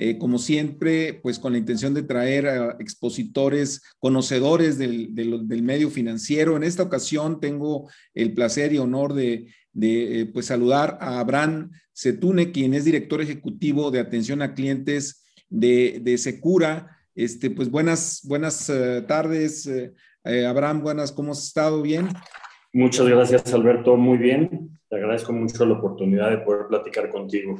eh, como siempre, pues con la intención de traer a expositores conocedores del, medio financiero. En esta ocasión tengo el placer y honor de, eh, pues saludar a Abraham Setune, quien es director ejecutivo de atención a clientes de, Secura. Este, pues buenas, buenas eh, tardes, Abraham, buenas, ¿cómo has estado? ¿Bien? Muchas gracias, Alberto, muy bien. Te agradezco mucho la oportunidad de poder platicar contigo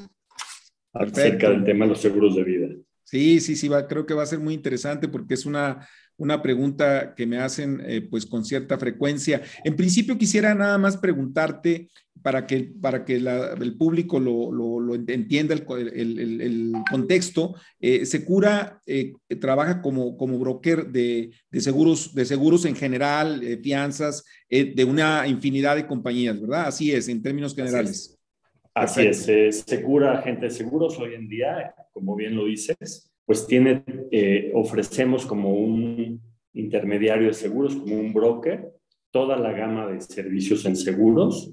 acerca del tema de los seguros de vida. Sí, sí, sí, va, creo que va a ser muy interesante porque es una, una pregunta que me hacen eh, pues con cierta frecuencia. En principio quisiera nada más preguntarte para que, para que el público lo, lo, entienda el, el, contexto. Eh, Secura eh, trabaja como, como broker de, de, seguros, de seguros en general, fianzas, de una infinidad de compañías, ¿verdad? Así es, en términos generales. Así es, eh, Segura Agente de Seguros hoy en día, como bien lo dices, pues tiene, eh, ofrecemos como un intermediario de seguros, como un broker, toda la gama de servicios en seguros,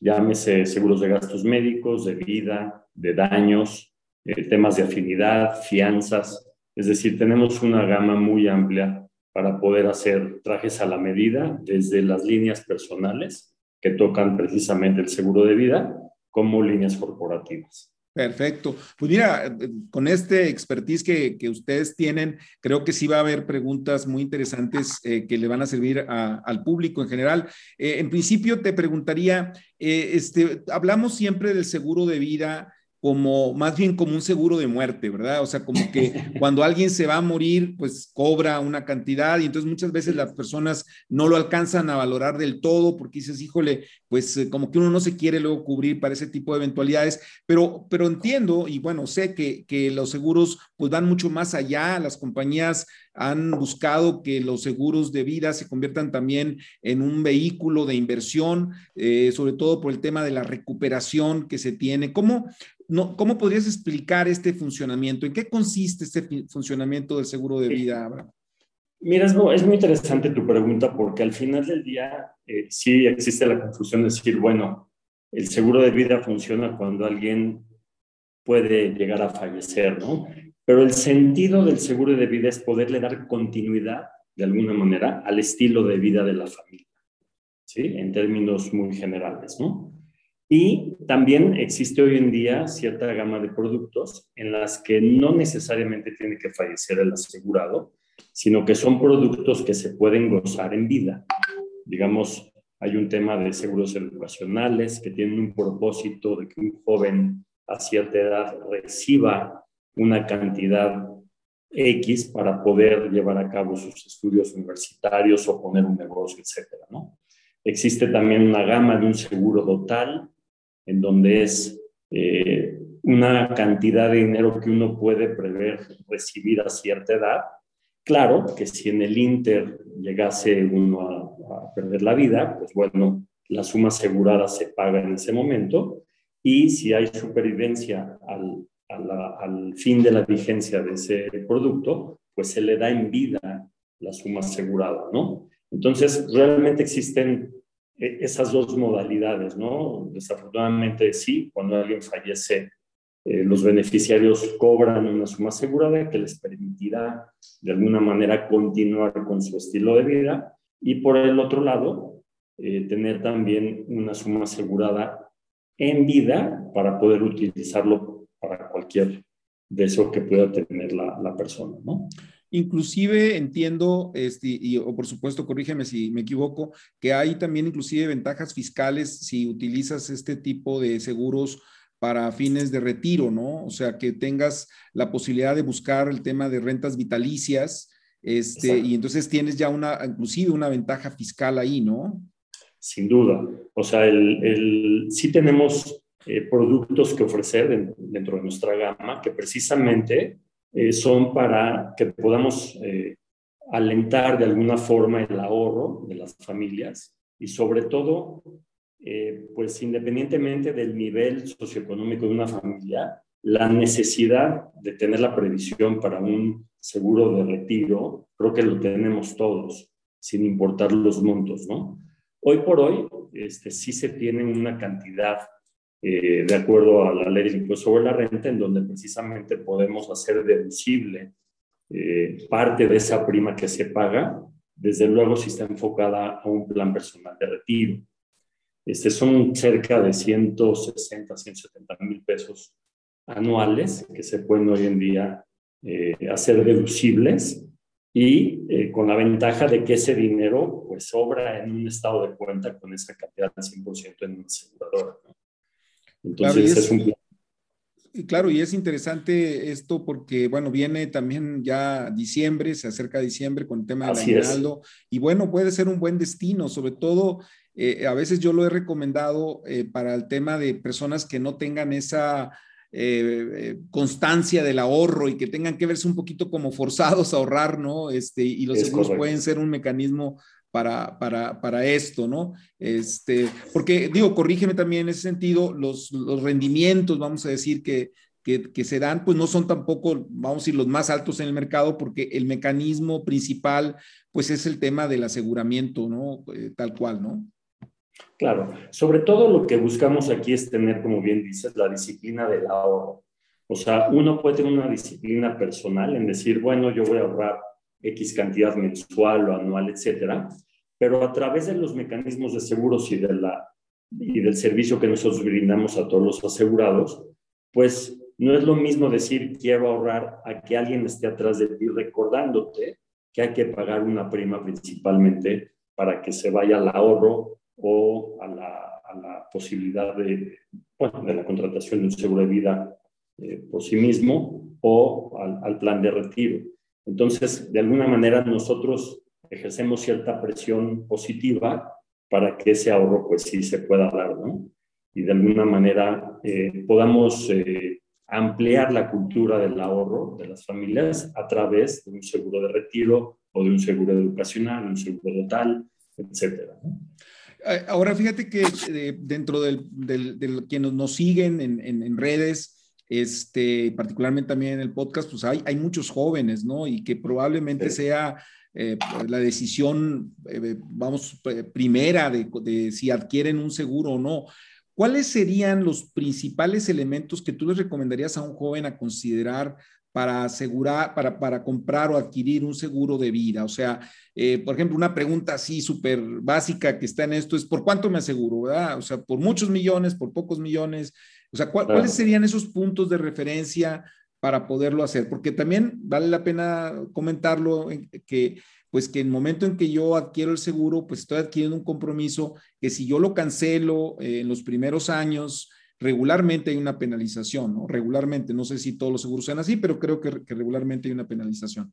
llámese seguros de gastos médicos, de vida, de daños, eh, temas de afinidad, fianzas, es decir, tenemos una gama muy amplia para poder hacer trajes a la medida desde las líneas personales que tocan precisamente el seguro de vida como líneas corporativas. Perfecto. Pues mira, con este expertise que, que, ustedes tienen, creo que sí va a haber preguntas muy interesantes eh, que le van a servir al público en general. Eh, en principio te preguntaría, eh, este, hablamos siempre del seguro de vida como más bien como un seguro de muerte, ¿verdad? O sea, como que cuando alguien se va a morir, pues cobra una cantidad y entonces muchas veces las personas no lo alcanzan a valorar del todo porque dices, híjole, pues eh, como que uno no se quiere luego cubrir para ese tipo de eventualidades, pero, pero entiendo y bueno, sé que, que los seguros pues van mucho más allá, las compañías han buscado que los seguros de vida se conviertan también en un vehículo de inversión, eh, sobre todo por el tema de la recuperación que se tiene. ¿Cómo, no, ¿Cómo podrías explicar este funcionamiento? ¿En qué consiste este funcionamiento del seguro de vida, Abraham? Mira, es, muy interesante tu pregunta porque al final del día eh, sí existe la confusión de decir, bueno, el seguro de vida funciona cuando alguien puede llegar a fallecer, ¿no? Pero el sentido del seguro de vida es poderle dar continuidad, de alguna manera, al estilo de vida de la familia, ¿sí? En términos muy generales, ¿no? Y también existe hoy en día cierta gama de productos en las que no necesariamente tiene que fallecer el asegurado, sino que son productos que se pueden gozar en vida. Digamos, hay un tema de seguros educacionales que tienen un propósito de que un joven a cierta edad reciba una cantidad X para poder llevar a cabo sus estudios universitarios o poner un negocio, etcétera, ¿no? Existe también una gama de un seguro total, en donde es eh, una cantidad de dinero que uno puede prever recibir a cierta edad. Claro que si en el Inter llegase uno a, a perder la vida, pues bueno, la suma asegurada se paga en ese momento y si hay supervivencia al, al fin de la vigencia de ese producto, pues se le da en vida la suma asegurada, ¿no? Entonces, realmente existen eh, esas dos modalidades, ¿no? Desafortunadamente sí, cuando alguien fallece, eh, los beneficiarios cobran una suma asegurada que les permitirá de alguna manera continuar con su estilo de vida y por el otro lado, eh, tener también una suma asegurada en vida para poder utilizarlo cualquier deseo que pueda tener la, la persona, ¿no? Inclusive entiendo, este, y, o por supuesto, corrígeme si me equivoco, que hay también inclusive ventajas fiscales si utilizas este tipo de seguros para fines de retiro, ¿no? O sea, que tengas la posibilidad de buscar el tema de rentas vitalicias, este, y entonces tienes ya una, inclusive una ventaja fiscal ahí, ¿no? Sin duda. O sea, el, el, sí tenemos eh, productos que ofrecer dentro de nuestra gama que precisamente eh, son para que podamos eh, alentar de alguna forma el ahorro de las familias y sobre todo, eh, pues independientemente del nivel socioeconómico de una familia, la necesidad de tener la previsión para un seguro de retiro, creo que lo tenemos todos, sin importar los montos, ¿no? Hoy por hoy, este, sí se tiene una cantidad eh, de acuerdo a la ley impuesto sobre la renta, en donde precisamente podemos hacer deducible eh, parte de esa prima que se paga, desde luego si está enfocada a un plan personal de retiro. Este son cerca de 160, 170 mil pesos anuales que se pueden hoy en día eh, hacer deducibles y con la ventaja de que ese dinero pues sobra en un estado de cuenta con esa cantidad del 100% en una aseguradora. ¿no? Entonces claro, es, un Claro, y es interesante esto porque, bueno, viene también ya diciembre, se acerca diciembre con el tema del aguinaldo, y bueno, puede ser un buen destino, sobre todo, eh, a veces yo lo he recomendado eh, para el tema de personas que no tengan esa eh, constancia del ahorro y que tengan que verse un poquito como forzados a ahorrar, ¿no? Este, y los seguros pueden ser un mecanismo para, para, para, esto, ¿no? Este, porque digo, corrígeme también en ese sentido, los, los rendimientos, vamos a decir, que, que, que, se dan, pues no son tampoco, vamos a decir, los más altos en el mercado, porque el mecanismo principal, pues es el tema del aseguramiento, ¿no? Eh, tal cual, ¿no? Claro, sobre todo lo que buscamos aquí es tener, como bien dices, la disciplina del ahorro. O sea, uno puede tener una disciplina personal en decir, bueno, yo voy a ahorrar X cantidad mensual o anual, etcétera, pero a través de los mecanismos de seguros y, del servicio que nosotros brindamos a todos los asegurados, pues no es lo mismo decir quiero ahorrar a que alguien esté atrás de ti recordándote que hay que pagar una prima principalmente para que se vaya al ahorro o a la, posibilidad de, la contratación de un seguro de vida eh, por sí mismo o al plan de retiro. Entonces, de alguna manera nosotros ejercemos cierta presión positiva para que ese ahorro pues sí se pueda dar, ¿no? Y de alguna manera eh, podamos eh, ampliar la cultura del ahorro de las familias a través de un seguro de retiro o de un seguro educacional, un seguro total, etcétera. Eh, ahora fíjate que dentro del, del, quienes nos siguen en, en, redes, este, particularmente también en el podcast, pues hay, hay muchos jóvenes, ¿no? Y que probablemente sea eh, la decisión, eh, vamos, primera de, si adquieren un seguro o no. ¿Cuáles serían los principales elementos que tú les recomendarías a un joven a considerar para asegurar, para, para comprar o adquirir un seguro de vida? O sea, eh, por ejemplo, una pregunta así súper básica que está en esto es, ¿por cuánto me aseguro? ¿verdad? O sea, ¿por muchos millones, por pocos millones? O sea, ¿cuáles serían esos puntos de referencia para poderlo hacer, porque también vale la pena comentarlo que pues que en el momento en que yo adquiero el seguro, pues estoy adquiriendo un compromiso que si yo lo cancelo eh, en los primeros años, regularmente hay una penalización, ¿no? Regularmente, no sé si todos los seguros sean así, pero creo que, regularmente hay una penalización.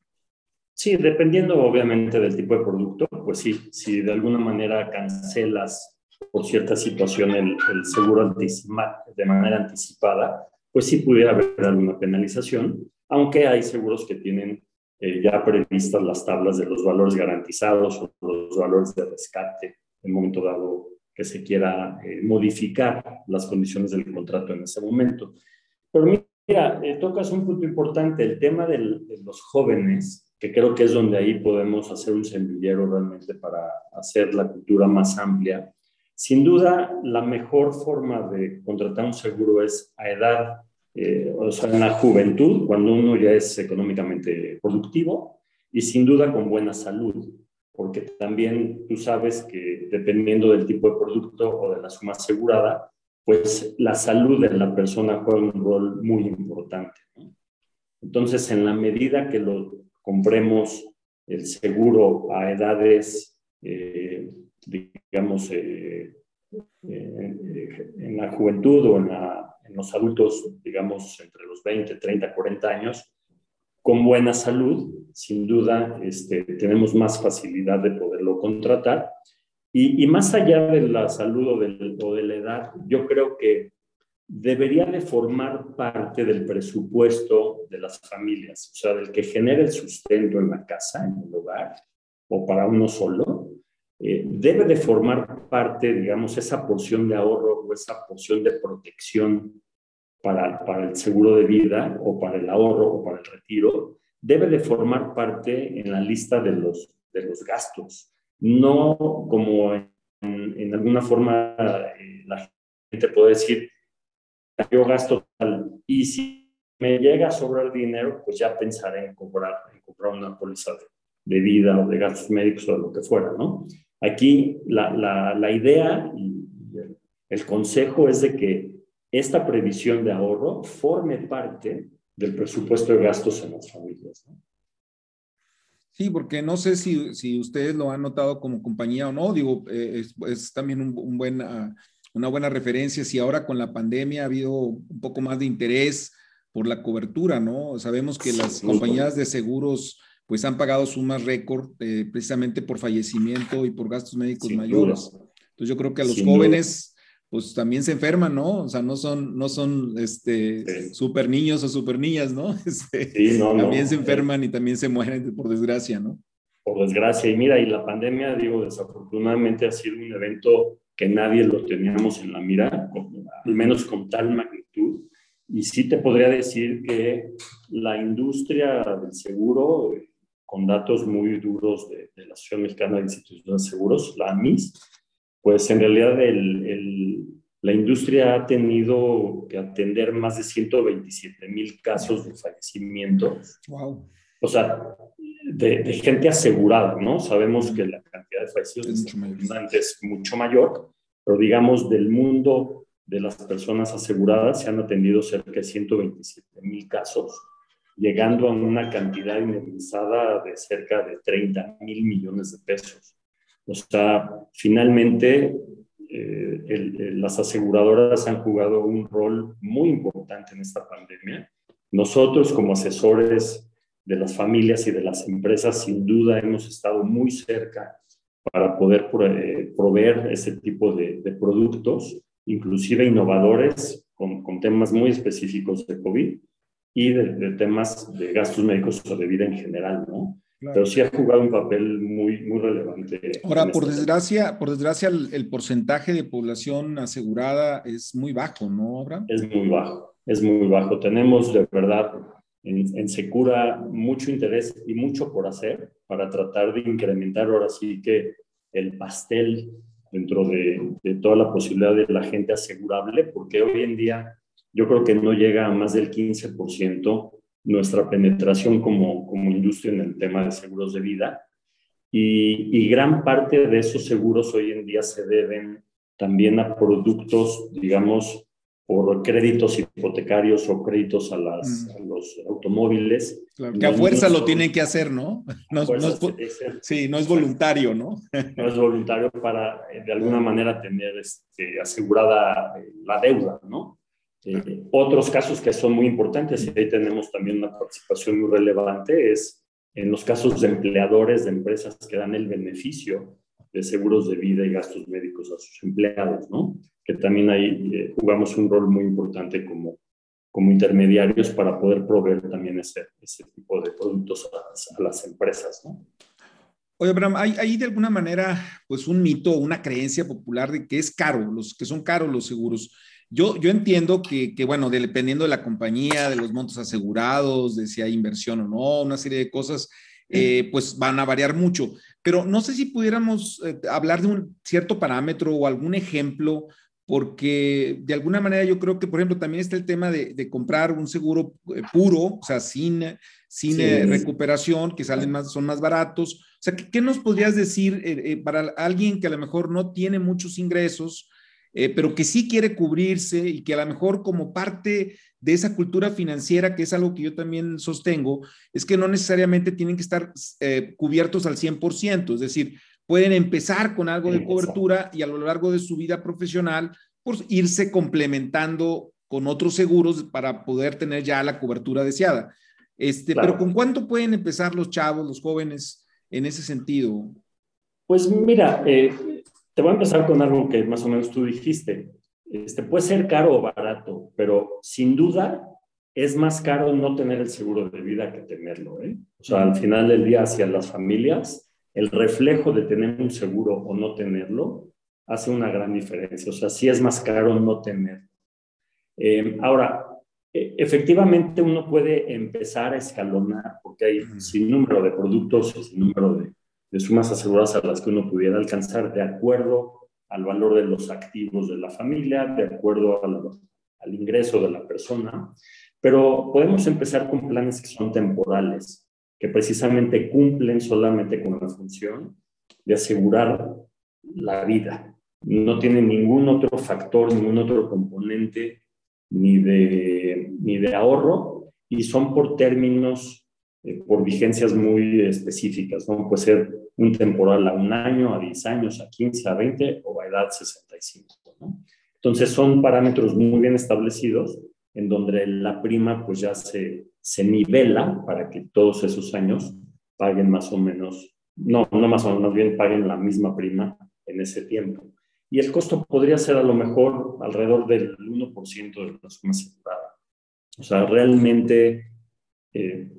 Sí, dependiendo obviamente del tipo de producto, pues sí, si de alguna manera cancelas por cierta situación el, el seguro de manera anticipada, pues sí pudiera haber alguna penalización, aunque hay seguros que tienen eh, ya previstas las tablas de los valores garantizados o los valores de rescate en momento dado que se quiera eh, modificar las condiciones del contrato en ese momento. Pero mira, eh, tocas un punto importante, el tema de los jóvenes, que creo que es donde ahí podemos hacer un semillero realmente para hacer la cultura más amplia. Sin duda, la mejor forma de contratar un seguro es a edad, eh, o sea, en la juventud, cuando uno ya es económicamente productivo y sin duda con buena salud, porque también tú sabes que dependiendo del tipo de producto o de la suma asegurada, pues la salud de la persona juega un rol muy importante. Entonces, en la medida que lo compremos el seguro a edades eh, digamos, eh, eh, en la juventud o en, los adultos, digamos, entre los 20, 30, 40 años, con buena salud, sin duda, este, tenemos más facilidad de poderlo contratar. Y, más allá de la salud o de, o de la edad, yo creo que debería de formar parte del presupuesto de las familias, o sea, del que genera el sustento en la casa, en el hogar, o para uno solo, eh, debe de formar parte, digamos, esa porción de ahorro o esa porción de protección para, para el seguro de vida o para el ahorro o para el retiro, debe de formar parte en la lista de los, de los gastos, no como en, en alguna forma eh, la gente puede decir, yo gasto tal, y si me llega a sobrar dinero, pues ya pensaré en comprar, en comprar una póliza de, vida o de gastos médicos o lo que fuera, ¿no? Aquí la, la, la idea y el, el consejo es de que esta previsión de ahorro forme parte del presupuesto de gastos en las familias. ¿no? Sí, porque no sé si, si, ustedes lo han notado como compañía o no, digo, eh, es, es, también un, un buen, uh, una buena referencia si ahora con la pandemia ha habido un poco más de interés por la cobertura, ¿no? Sabemos que las compañías de seguros pues han pagado sumas récord eh, precisamente por fallecimiento y por gastos médicos Sin mayores. Duda. Entonces yo creo que a los Sin jóvenes duda. pues también se enferman, ¿no? O sea, no son, no son este, sí. super niños o super niñas, ¿no? Este, sí, no también no. se enferman y también se mueren por desgracia, ¿no? Por desgracia. Y mira, y la pandemia, digo, desafortunadamente ha sido un evento que nadie lo teníamos en la mira, al menos con tal magnitud. Y sí te podría decir que la industria del seguro, con datos muy duros de, de la Asociación Mexicana de Instituciones de Seguros, la AMIS, pues en realidad el, el, la industria ha tenido que atender más de 127 mil casos de fallecimiento. Wow. O sea, de, de, gente asegurada, ¿no? Sabemos que la cantidad de fallecidos es mucho, es mucho mayor, pero digamos del mundo de las personas aseguradas se han atendido cerca de 127 mil casos, llegando a una cantidad indemnizada de cerca de 30 mil millones de pesos. O sea, finalmente eh, las aseguradoras han jugado un rol muy importante en esta pandemia. Nosotros como asesores de las familias y de las empresas, sin duda hemos estado muy cerca para poder proveer ese tipo de, productos, inclusive innovadores, con, temas muy específicos de COVID y de, de, temas de gastos médicos o de vida en general, ¿no? Claro. Pero sí ha jugado un papel muy, muy relevante. Ahora, por desgracia, por desgracia el, el, porcentaje de población asegurada es muy bajo, ¿no, Abraham? Es muy bajo, es muy bajo. Tenemos de verdad en, en, Secura mucho interés y mucho por hacer para tratar de incrementar ahora sí que el pastel dentro de, de, toda la posibilidad de la gente asegurable, porque hoy en día yo creo que no llega a más del 15% nuestra penetración como, como industria en el tema de seguros de vida. Y, y gran parte de esos seguros hoy en día se deben también a productos, digamos, por créditos hipotecarios o créditos a, las, mm. a los automóviles. Claro, que a fuerza lo tienen que hacer, ¿no? No, no es, sí, no es voluntario, ¿no? No es voluntario para, eh, de alguna manera, tener este, asegurada eh, la deuda, ¿no? Eh, otros casos que son muy importantes, y ahí tenemos también una participación muy relevante, es en los casos de empleadores de empresas que dan el beneficio de seguros de vida y gastos médicos a sus empleados, ¿no? Que también ahí eh, jugamos un rol muy importante como, como intermediarios para poder proveer también ese, ese tipo de productos a las, empresas, ¿no? Oye, Abraham, hay, de alguna manera pues un mito, una creencia popular de que es caro, los que son caros los seguros. Yo, yo entiendo que, que, bueno, dependiendo de la compañía, de los montos asegurados, de si hay inversión o no, una serie de cosas, eh, pues van a variar mucho. Pero no sé si pudiéramos eh, hablar de un cierto parámetro o algún ejemplo, porque de alguna manera yo creo que, por ejemplo, también está el tema de, de comprar un seguro eh, puro, o sea, sin, sin sí. recuperación, que salen más, son más baratos. O sea, ¿qué, qué nos podrías decir para alguien que a lo mejor no tiene muchos ingresos? Eh, pero que sí quiere cubrirse y que a lo mejor como parte de esa cultura financiera, que es algo que yo también sostengo, es que no necesariamente tienen que estar eh, cubiertos al 100%, es decir, pueden empezar con algo de cobertura y a lo largo de su vida profesional, pues irse complementando con otros seguros para poder tener ya la cobertura deseada. Este, claro. Pero ¿con cuánto pueden empezar los chavos, los jóvenes en ese sentido? Pues mira, eh, te voy a empezar con algo que más o menos tú dijiste. este, puede ser caro o barato, pero sin duda es más caro no tener el seguro de vida que tenerlo. ¿eh? O sea, al final del día, hacia las familias, el reflejo de tener un seguro o no tenerlo hace una gran diferencia. O sea, sí es más caro no tenerlo. Eh, ahora, e, efectivamente uno puede empezar a escalonar, porque hay sin número de productos y sin número de, de sumas aseguradas a las que uno pudiera alcanzar de acuerdo al valor de los activos de la familia, de acuerdo al ingreso de la persona. Pero podemos empezar con planes que son temporales, que precisamente cumplen solamente con la función de asegurar la vida. No tienen ningún otro factor, ningún otro componente ni de, ni de ahorro y son por términos, eh, por vigencias muy específicas. ¿no? Puede ser un temporal a un año, a 10 años, a 15, a 20 o a edad 65. ¿no? Entonces son parámetros muy bien establecidos en donde la prima pues ya se, se nivela para que todos esos años paguen más o menos, no, no más o menos, más bien paguen la misma prima en ese tiempo. Y el costo podría ser a lo mejor alrededor del 1% de la suma asegurada. O sea, realmente, eh,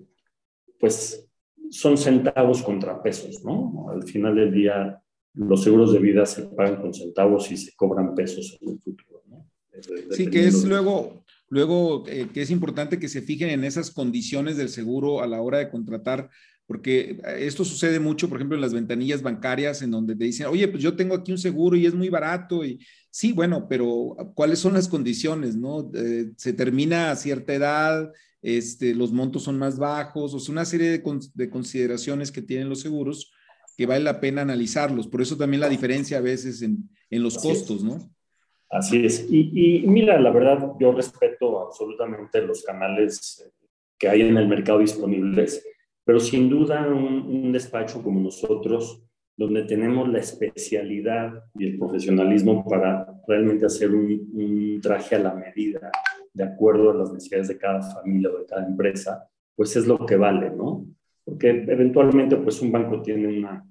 pues son centavos contra pesos, ¿no? Al final del día, los seguros de vida se pagan con centavos y se cobran pesos en el futuro, ¿no? Sí, que es luego, Luego, eh, que es importante que se fijen en esas condiciones del seguro a la hora de contratar, porque eh, esto sucede mucho, por ejemplo, en las ventanillas bancarias, en donde te dicen, oye, pues yo tengo aquí un seguro y es muy barato. Y sí, bueno, pero ¿cuáles son las condiciones? ¿No? Eh, se termina a cierta edad, este, los montos son más bajos, o sea, una serie de, consideraciones que tienen los seguros que vale la pena analizarlos. Por eso también la diferencia a veces en, en los costos, ¿no? Así es. Y, mira, la verdad, yo respeto absolutamente los canales que hay en el mercado disponibles, pero sin duda un, despacho como nosotros, donde tenemos la especialidad y el profesionalismo para realmente hacer un, un, traje a la medida, de acuerdo a las necesidades de cada familia o de cada empresa, pues es lo que vale, ¿no? Porque eventualmente, pues un banco tiene una,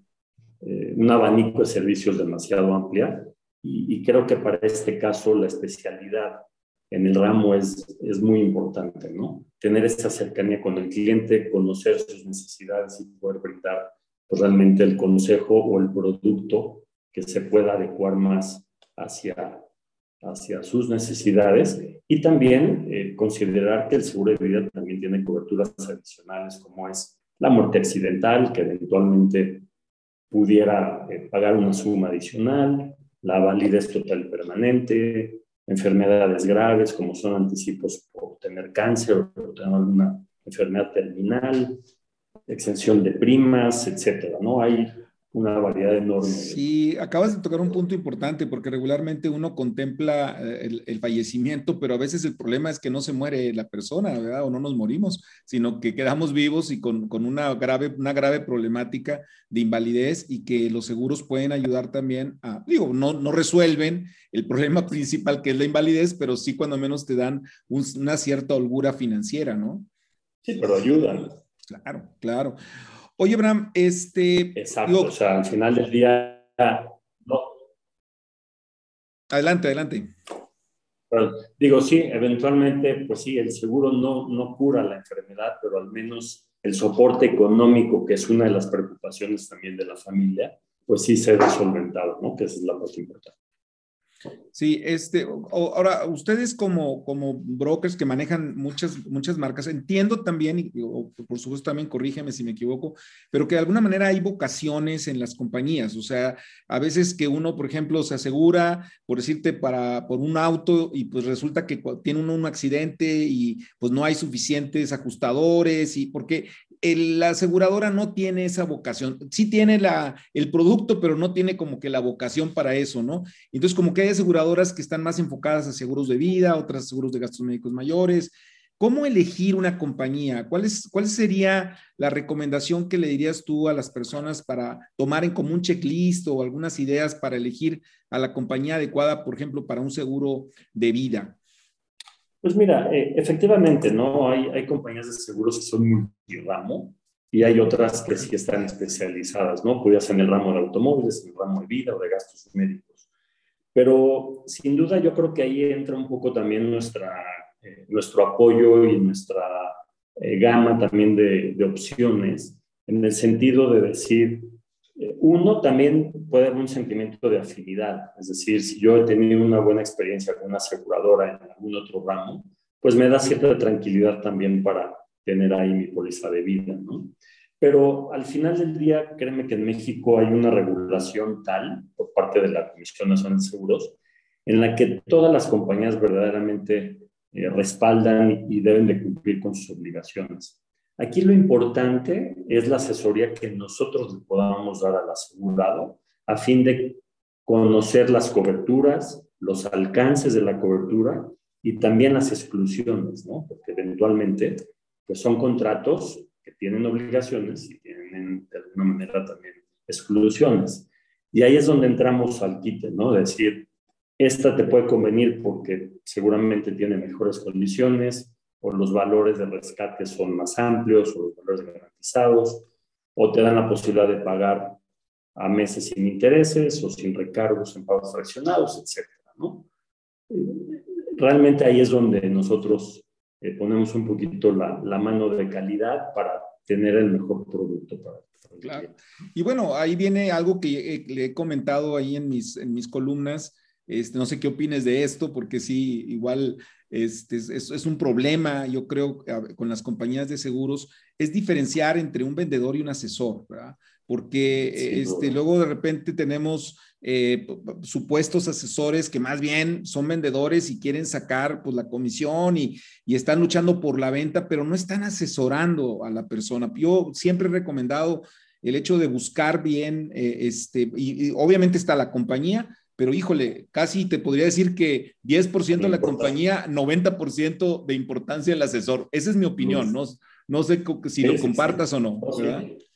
eh, un abanico de servicios demasiado amplia y, creo que para este caso la especialidad en el ramo es, es muy importante, ¿no? Tener esta cercanía con el cliente, conocer sus necesidades y poder brindar pues, realmente el consejo o el producto que se pueda adecuar más hacia, hacia sus necesidades y también eh, considerar que el seguro de vida también tiene coberturas adicionales como es la muerte accidental, que eventualmente pudiera eh, pagar una suma adicional, la validez total y permanente, enfermedades graves como son anticipos por tener cáncer o tener alguna enfermedad terminal, exención de primas, etcétera, ¿no? Hay una variedad enorme. Sí, acabas de tocar un punto importante porque regularmente uno contempla eh, el, fallecimiento, pero a veces el problema es que no se muere la persona, ¿verdad? O no nos morimos, sino que quedamos vivos y con, con una, grave, una grave problemática de invalidez y que los seguros pueden ayudar también a, digo, no, no resuelven el problema principal que es la invalidez, pero sí cuando menos te dan una cierta holgura financiera, ¿no? Sí, pero ayudan. Claro, claro. Oye, Bram, este... Exacto, o sea, al final del día... No. Adelante, adelante. digo, sí, eventualmente, pues sí, el seguro no, no cura la enfermedad, pero al menos el soporte económico, que es una de las preocupaciones también de la familia, pues sí se ha solventado, ¿no? Que esa es la parte importante. Sí, este, ahora, ustedes como, como brokers que manejan muchas, muchas marcas, entiendo también, y por supuesto también corrígeme si me equivoco, pero que de alguna manera hay vocaciones en las compañías, o sea, a veces que uno, por ejemplo, se asegura, por decirte, para, por un auto y pues resulta que tiene uno un accidente y pues no hay suficientes ajustadores y porque la aseguradora no tiene esa vocación, sí tiene el producto, pero no tiene como que la vocación para eso, ¿no? Entonces, como que hay aseguradoras que están más enfocadas a seguros de vida, otras seguros de gastos médicos mayores. ¿Cómo elegir una compañía? ¿Cuál, es, ¿Cuál sería la recomendación que le dirías tú a las personas para tomar en común checklist o algunas ideas para elegir a la compañía adecuada, por ejemplo, para un seguro de vida? Pues mira, eh, efectivamente, ¿no? Hay, hay compañías de seguros que son multiramo y hay otras que sí están especializadas, ¿no? Podrías en el ramo de automóviles, en el ramo de vida o de gastos médicos. Pero sin duda yo creo que ahí entra un poco también nuestra, eh, nuestro apoyo y nuestra eh, gama también de, de, opciones, en el sentido de decir, uno también puede haber un sentimiento de afinidad, es decir, si yo he tenido una buena experiencia con una aseguradora en algún otro ramo, pues me da cierta tranquilidad también para tener ahí mi póliza de vida, ¿no? Pero al final del día, créeme que en México hay una regulación tal por parte de la Comisión Nacional de Seguros en la que todas las compañías verdaderamente eh, respaldan y deben de cumplir con sus obligaciones. Aquí lo importante es la asesoría que nosotros le podamos dar al asegurado a fin de conocer las coberturas, los alcances de la cobertura y también las exclusiones, ¿no? Porque eventualmente pues son contratos que tienen obligaciones y tienen de alguna manera también exclusiones. Y ahí es donde entramos al quite, ¿no? Decir, esta te puede convenir porque seguramente tiene mejores condiciones, o los valores de rescate son más amplios, o los valores garantizados, o te dan la posibilidad de pagar a meses sin intereses o sin recargos en pagos fraccionados, etcétera, ¿no? Realmente ahí es donde nosotros eh, ponemos un poquito la, la, mano de calidad para tener el mejor producto para, el claro. Y bueno, ahí viene algo que le he comentado ahí en mis, en mis columnas. Este, no sé qué opines de esto, porque sí, igual este, es, es, un problema, yo creo, con las compañías de seguros, es diferenciar entre un vendedor y un asesor, ¿verdad? Porque este, luego de repente tenemos eh, supuestos asesores que más bien son vendedores y quieren sacar pues, la comisión y, y, están luchando por la venta, pero no están asesorando a la persona. Yo siempre he recomendado el hecho de buscar bien, eh, este, y, obviamente está la compañía, pero híjole, casi te podría decir que 10% de la compañía, 90% de importancia el asesor. Esa es mi opinión, no, no sé si lo compartas o no.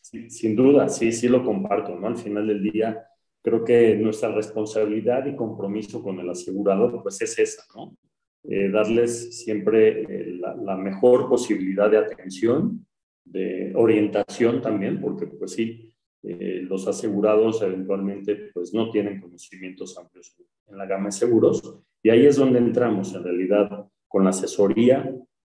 sin duda, sí, sí lo comparto, ¿no? Al final del día creo que nuestra responsabilidad y compromiso con el asegurador, pues es esa, ¿no? Eh, darles siempre eh, la, mejor posibilidad de atención, de orientación también, porque pues sí, eh, los asegurados eventualmente pues no tienen conocimientos amplios en la gama de seguros y ahí es donde entramos en realidad con la asesoría,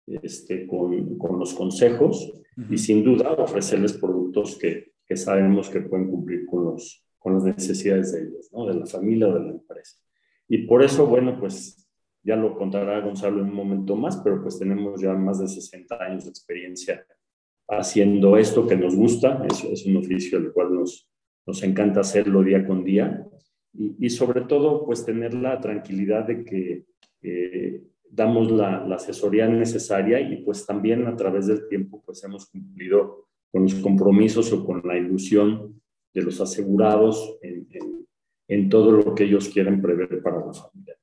este, con, con los consejos y sin duda ofrecerles productos que, que sabemos que pueden cumplir con los, con las necesidades de ellos, ¿no? de la familia o de la empresa. Y por eso, bueno, pues ya lo contará Gonzalo en un momento más, pero pues tenemos ya más de 60 años de experiencia haciendo esto que nos gusta, es, es un oficio el cual nos, nos encanta hacerlo día con día y, y sobre todo pues tener la tranquilidad de que eh, damos la, la, asesoría necesaria y pues también a través del tiempo pues hemos cumplido con los compromisos o con la ilusión de los asegurados en, en, todo lo que ellos quieren prever para la familia.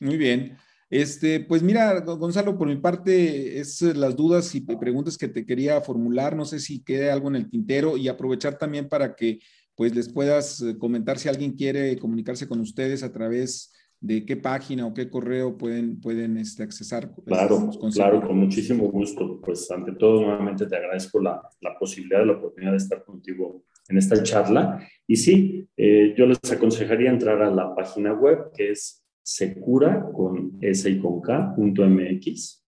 Muy bien. Este, pues mira, Gonzalo, por mi parte, es las dudas y preguntas que te quería formular. No sé si quede algo en el tintero y aprovechar también para que pues les puedas eh, comentar si alguien quiere comunicarse con ustedes a través de qué página o qué correo pueden, pueden este, accesar. Claro, claro, con muchísimo gusto. Pues ante todo, nuevamente te agradezco la, la posibilidad, la oportunidad de estar contigo en esta charla. Y sí, eh, yo les aconsejaría entrar a la página web que es secura con s y con k, .mx,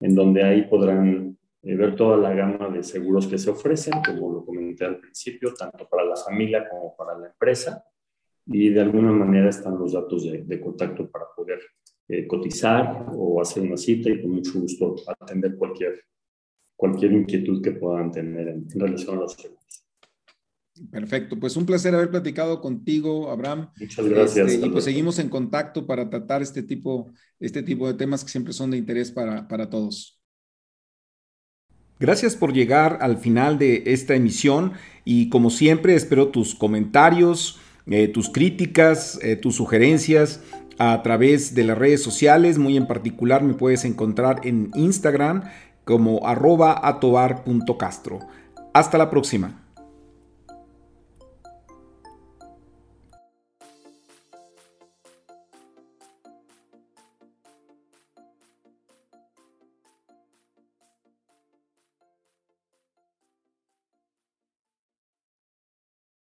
en donde ahí podrán eh, ver toda la gama de seguros que se ofrecen, como lo comenté al principio, tanto para la familia como para la empresa. Y de alguna manera están los datos de, contacto para poder eh, cotizar o hacer una cita y con mucho gusto atender cualquier, cualquier inquietud que puedan tener en, en relación a los seguros. Perfecto, pues un placer haber platicado contigo, Abraham. Muchas gracias. Este, y pues seguimos en contacto para tratar este tipo, este tipo de temas que siempre son de interés para, para todos. Gracias por llegar al final de esta emisión y como siempre espero tus comentarios, eh, tus críticas, eh, tus sugerencias a través de las redes sociales. Muy en particular me puedes encontrar en Instagram como arroba atobar.castro. Hasta la próxima.